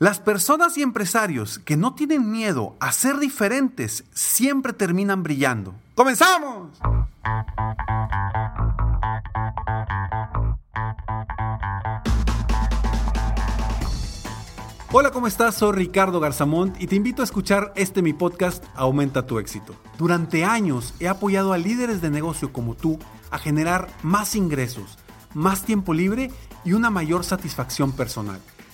Las personas y empresarios que no tienen miedo a ser diferentes siempre terminan brillando. ¡Comenzamos! Hola, ¿cómo estás? Soy Ricardo Garzamont y te invito a escuchar este mi podcast Aumenta tu éxito. Durante años he apoyado a líderes de negocio como tú a generar más ingresos, más tiempo libre y una mayor satisfacción personal.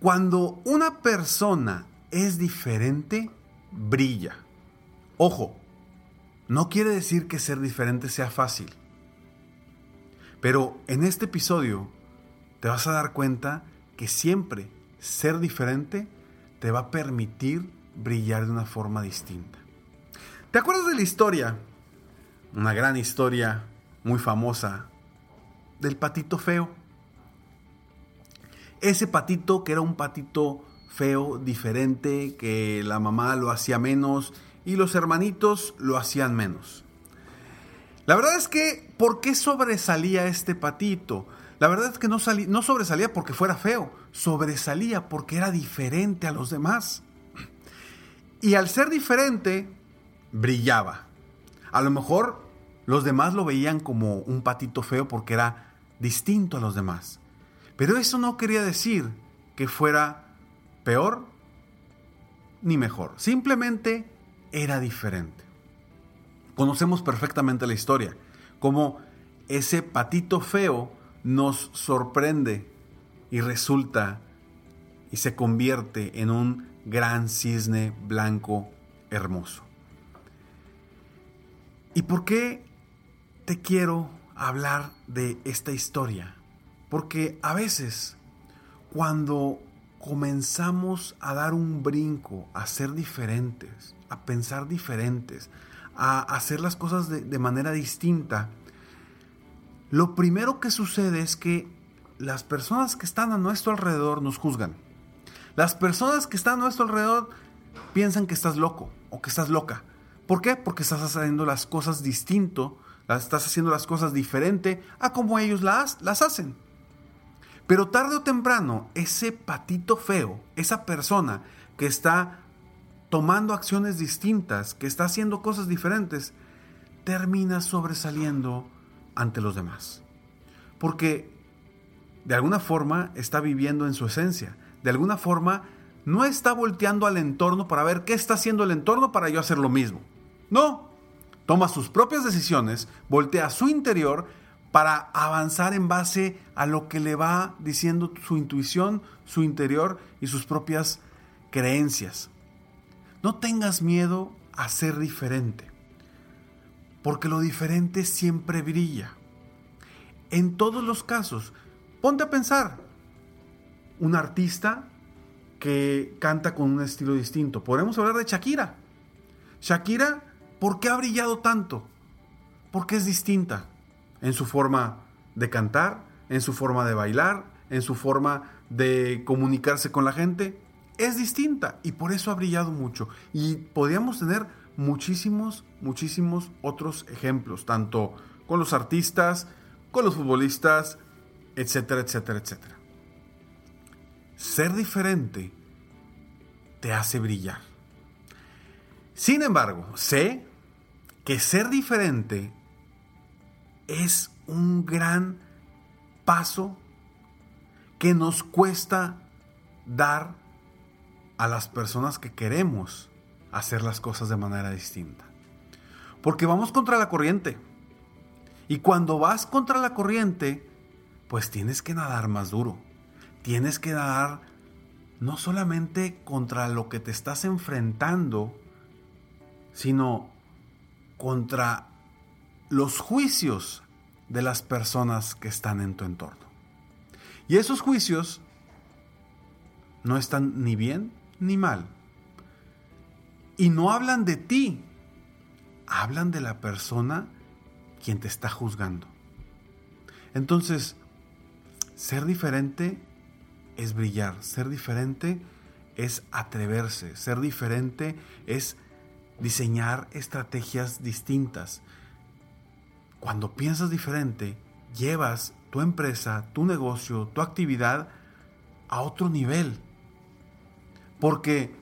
Cuando una persona es diferente, brilla. Ojo, no quiere decir que ser diferente sea fácil. Pero en este episodio te vas a dar cuenta que siempre ser diferente te va a permitir brillar de una forma distinta. ¿Te acuerdas de la historia? Una gran historia muy famosa del patito feo ese patito que era un patito feo, diferente, que la mamá lo hacía menos y los hermanitos lo hacían menos. La verdad es que, ¿por qué sobresalía este patito? La verdad es que no, no sobresalía porque fuera feo, sobresalía porque era diferente a los demás. Y al ser diferente, brillaba. A lo mejor los demás lo veían como un patito feo porque era distinto a los demás. Pero eso no quería decir que fuera peor ni mejor. Simplemente era diferente. Conocemos perfectamente la historia, como ese patito feo nos sorprende y resulta y se convierte en un gran cisne blanco hermoso. ¿Y por qué te quiero hablar de esta historia? Porque a veces, cuando comenzamos a dar un brinco, a ser diferentes, a pensar diferentes, a hacer las cosas de, manera distinta, lo primero que sucede es que las personas que están a nuestro alrededor nos juzgan. Las personas que están a nuestro alrededor piensan que estás loco o que estás loca. ¿Por qué? Porque estás haciendo las cosas distinto, estás haciendo las cosas diferente a como ellos las, las hacen. Pero tarde o temprano, ese patito feo, esa persona que está tomando acciones distintas, que está haciendo cosas diferentes, termina sobresaliendo ante los demás. Porque de alguna forma está viviendo en su esencia. De alguna forma no está volteando al entorno para ver qué está haciendo el entorno para yo hacer lo mismo. No. Toma sus propias decisiones, voltea a su interior para avanzar en base a lo que le va diciendo su intuición, su interior y sus propias creencias. No tengas miedo a ser diferente, porque lo diferente siempre brilla. En todos los casos, ponte a pensar, un artista que canta con un estilo distinto. Podemos hablar de Shakira. Shakira, ¿por qué ha brillado tanto? Porque es distinta en su forma de cantar, en su forma de bailar, en su forma de comunicarse con la gente es distinta y por eso ha brillado mucho. Y podríamos tener muchísimos, muchísimos otros ejemplos, tanto con los artistas, con los futbolistas, etcétera, etcétera, etcétera. Ser diferente te hace brillar. Sin embargo, sé que ser diferente es un gran paso que nos cuesta dar a las personas que queremos hacer las cosas de manera distinta. Porque vamos contra la corriente. Y cuando vas contra la corriente, pues tienes que nadar más duro. Tienes que nadar no solamente contra lo que te estás enfrentando, sino contra los juicios de las personas que están en tu entorno. Y esos juicios no están ni bien ni mal. Y no hablan de ti, hablan de la persona quien te está juzgando. Entonces, ser diferente es brillar, ser diferente es atreverse, ser diferente es diseñar estrategias distintas. Cuando piensas diferente, llevas tu empresa, tu negocio, tu actividad a otro nivel. Porque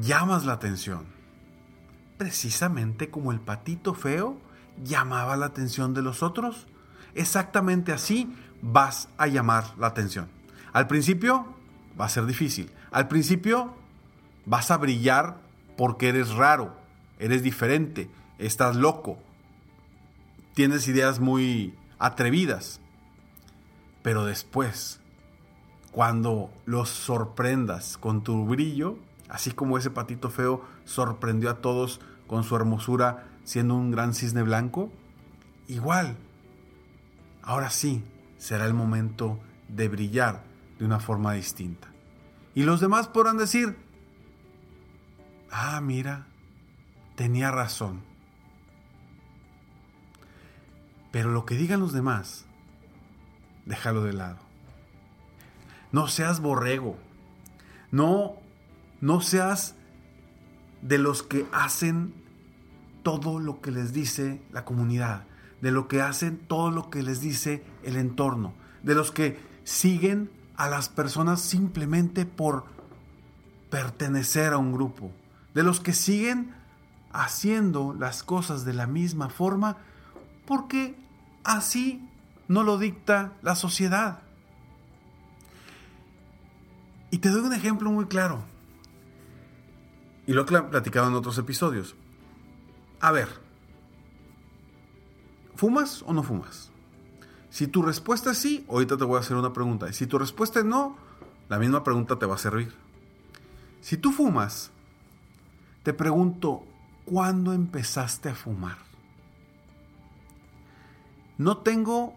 llamas la atención. Precisamente como el patito feo llamaba la atención de los otros. Exactamente así vas a llamar la atención. Al principio va a ser difícil. Al principio vas a brillar porque eres raro, eres diferente, estás loco, tienes ideas muy atrevidas. Pero después, cuando los sorprendas con tu brillo, así como ese patito feo sorprendió a todos con su hermosura siendo un gran cisne blanco, igual, ahora sí será el momento de brillar de una forma distinta. Y los demás podrán decir, ah, mira, tenía razón. Pero lo que digan los demás, déjalo de lado. No seas borrego. No, no seas de los que hacen todo lo que les dice la comunidad, de lo que hacen todo lo que les dice el entorno, de los que siguen a las personas simplemente por pertenecer a un grupo, de los que siguen haciendo las cosas de la misma forma porque así no lo dicta la sociedad. Y te doy un ejemplo muy claro. Y lo he platicado en otros episodios. A ver, ¿fumas o no fumas? Si tu respuesta es sí, ahorita te voy a hacer una pregunta. Y si tu respuesta es no, la misma pregunta te va a servir. Si tú fumas, te pregunto, ¿cuándo empezaste a fumar? No tengo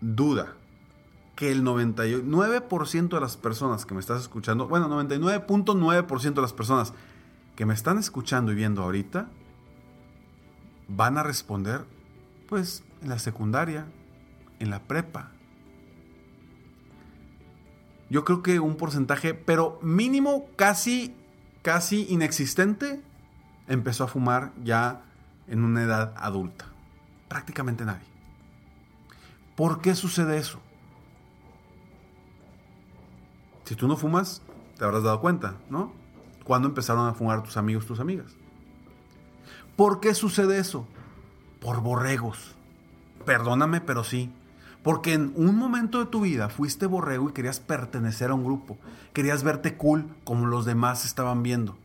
duda que el 99% de las personas que me estás escuchando, bueno, 99.9% de las personas que me están escuchando y viendo ahorita, van a responder, pues, en la secundaria, en la prepa. Yo creo que un porcentaje, pero mínimo casi, casi inexistente, empezó a fumar ya en una edad adulta. Prácticamente nadie. ¿Por qué sucede eso? Si tú no fumas, te habrás dado cuenta, ¿no? ¿Cuándo empezaron a fumar tus amigos, tus amigas? ¿Por qué sucede eso? Por borregos. Perdóname, pero sí. Porque en un momento de tu vida fuiste borrego y querías pertenecer a un grupo. Querías verte cool como los demás estaban viendo.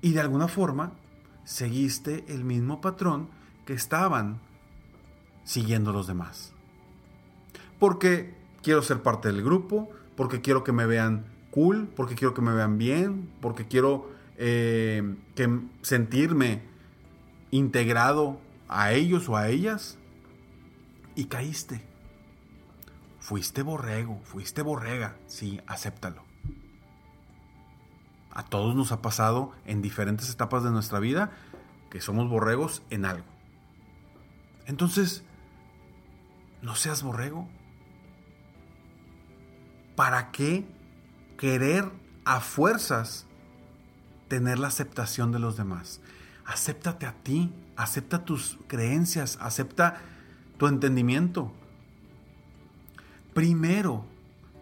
Y de alguna forma seguiste el mismo patrón que estaban siguiendo los demás. Porque quiero ser parte del grupo, porque quiero que me vean cool, porque quiero que me vean bien, porque quiero eh, sentirme integrado a ellos o a ellas y caíste. Fuiste borrego, fuiste borrega, sí, acéptalo. A todos nos ha pasado en diferentes etapas de nuestra vida que somos borregos en algo. Entonces, no seas borrego. ¿para qué querer a fuerzas tener la aceptación de los demás? Acéptate a ti, acepta tus creencias, acepta tu entendimiento. Primero,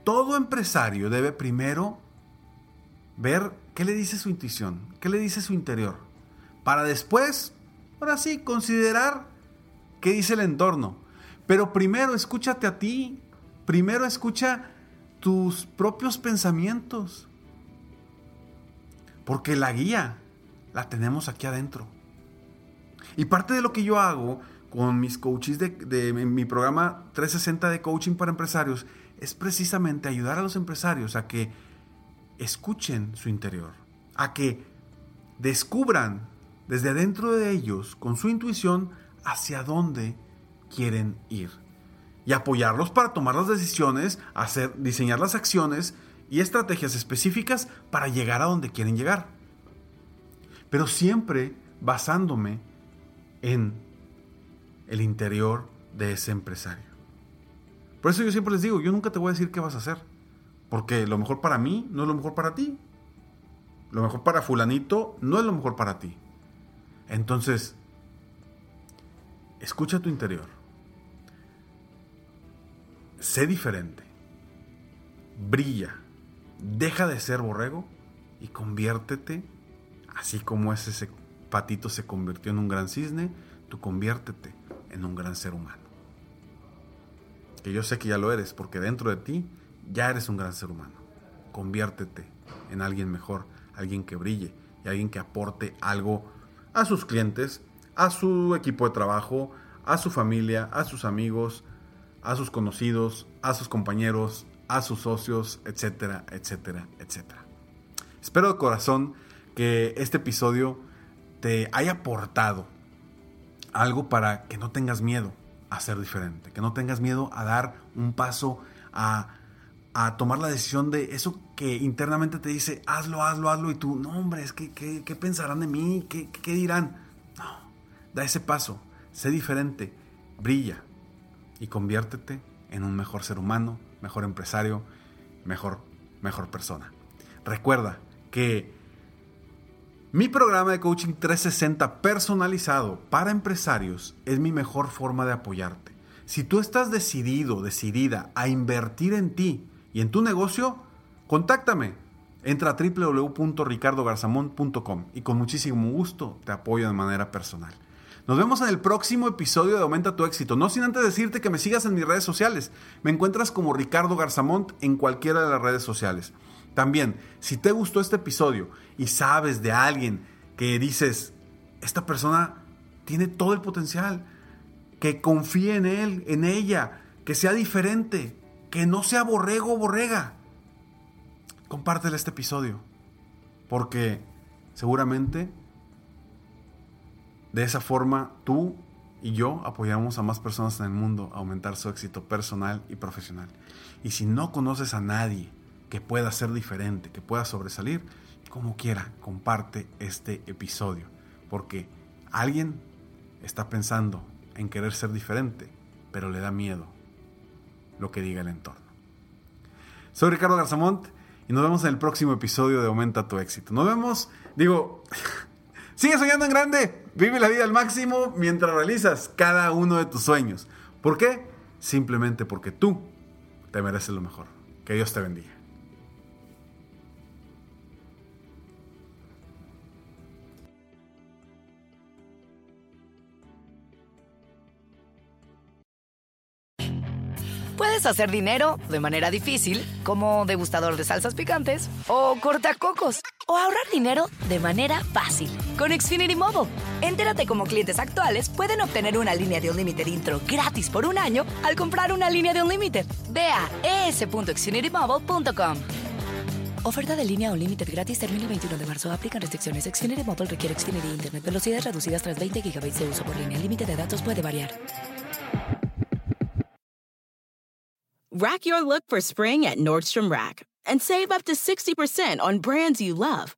todo empresario debe primero ver qué le dice su intuición, qué le dice su interior, para después, ahora sí, considerar qué dice el entorno. Pero primero escúchate a ti, primero escucha tus propios pensamientos, porque la guía la tenemos aquí adentro. Y parte de lo que yo hago con mis coaches de, mi programa 360 de coaching para empresarios es precisamente ayudar a los empresarios a que escuchen su interior, a que descubran desde adentro de ellos, con su intuición, hacia dónde quieren ir. Y apoyarlos para tomar las decisiones, hacer, diseñar las acciones y estrategias específicas para llegar a donde quieren llegar. Pero siempre basándome en el interior de ese empresario. Por eso yo siempre les digo, yo nunca te voy a decir qué vas a hacer. Porque lo mejor para mí no es lo mejor para ti. Lo mejor para fulanito no es lo mejor para ti. Entonces, escucha tu interior. Sé diferente. Brilla. Deja de ser borrego y conviértete, así como ese patito se convirtió en un gran cisne, tú conviértete en un gran ser humano. Que yo sé que ya lo eres, porque dentro de ti ya eres un gran ser humano. Conviértete en alguien mejor, alguien que brille y alguien que aporte algo a sus clientes, a su equipo de trabajo, a su familia, a sus amigos, a sus conocidos, a sus compañeros, a sus socios, etcétera, etcétera, etcétera. Espero de corazón que este episodio te haya aportado algo para que no tengas miedo a ser diferente, que no tengas miedo a dar un paso a a tomar la decisión de eso que internamente te dice, hazlo, hazlo, hazlo, y tú, no, hombre, es que, ¿qué pensarán de mí? ¿Qué, ¿Qué dirán? No, da ese paso, sé diferente, brilla y conviértete en un mejor ser humano, mejor empresario, mejor, mejor persona. Recuerda que mi programa de coaching 360 personalizado para empresarios es mi mejor forma de apoyarte. Si tú estás decidido, decidida a invertir en ti, y en tu negocio, contáctame. Entra a www.ricardogarzamont.com y con muchísimo gusto te apoyo de manera personal. Nos vemos en el próximo episodio de Aumenta tu éxito. No sin antes decirte que me sigas en mis redes sociales. Me encuentras como Ricardo Garzamont en cualquiera de las redes sociales. También, si te gustó este episodio y sabes de alguien que dices, esta persona tiene todo el potencial, que confíe en él, en ella, que sea diferente, que no sea borrego o borrega. Compártele este episodio, porque seguramente de esa forma tú y yo apoyamos a más personas en el mundo a aumentar su éxito personal y profesional. Y si no conoces a nadie que pueda ser diferente, que pueda sobresalir, como quiera, comparte este episodio, porque alguien está pensando en querer ser diferente, pero le da miedo lo que diga el entorno. Soy Ricardo Garzamont y nos vemos en el próximo episodio de Aumenta tu éxito. Nos vemos, digo, sigue soñando en grande, vive la vida al máximo mientras realizas cada uno de tus sueños. ¿Por qué? Simplemente porque tú te mereces lo mejor. Que Dios te bendiga. Puedes hacer dinero de manera difícil, como degustador de salsas picantes, o cortacocos, o ahorrar dinero de manera fácil con Xfinity Mobile. Entérate cómo clientes actuales pueden obtener una línea de un límite intro gratis por un año al comprar una línea de un límite. Ve a es.xfinitymobile.com. Oferta de línea o límite gratis termina el 21 de marzo. Aplican restricciones. Xfinity Mobile requiere Xfinity Internet. Velocidades reducidas tras 20 GB de uso por línea. El límite de datos puede variar. Rack your look for spring at Nordstrom Rack and save up to 60% on brands you love.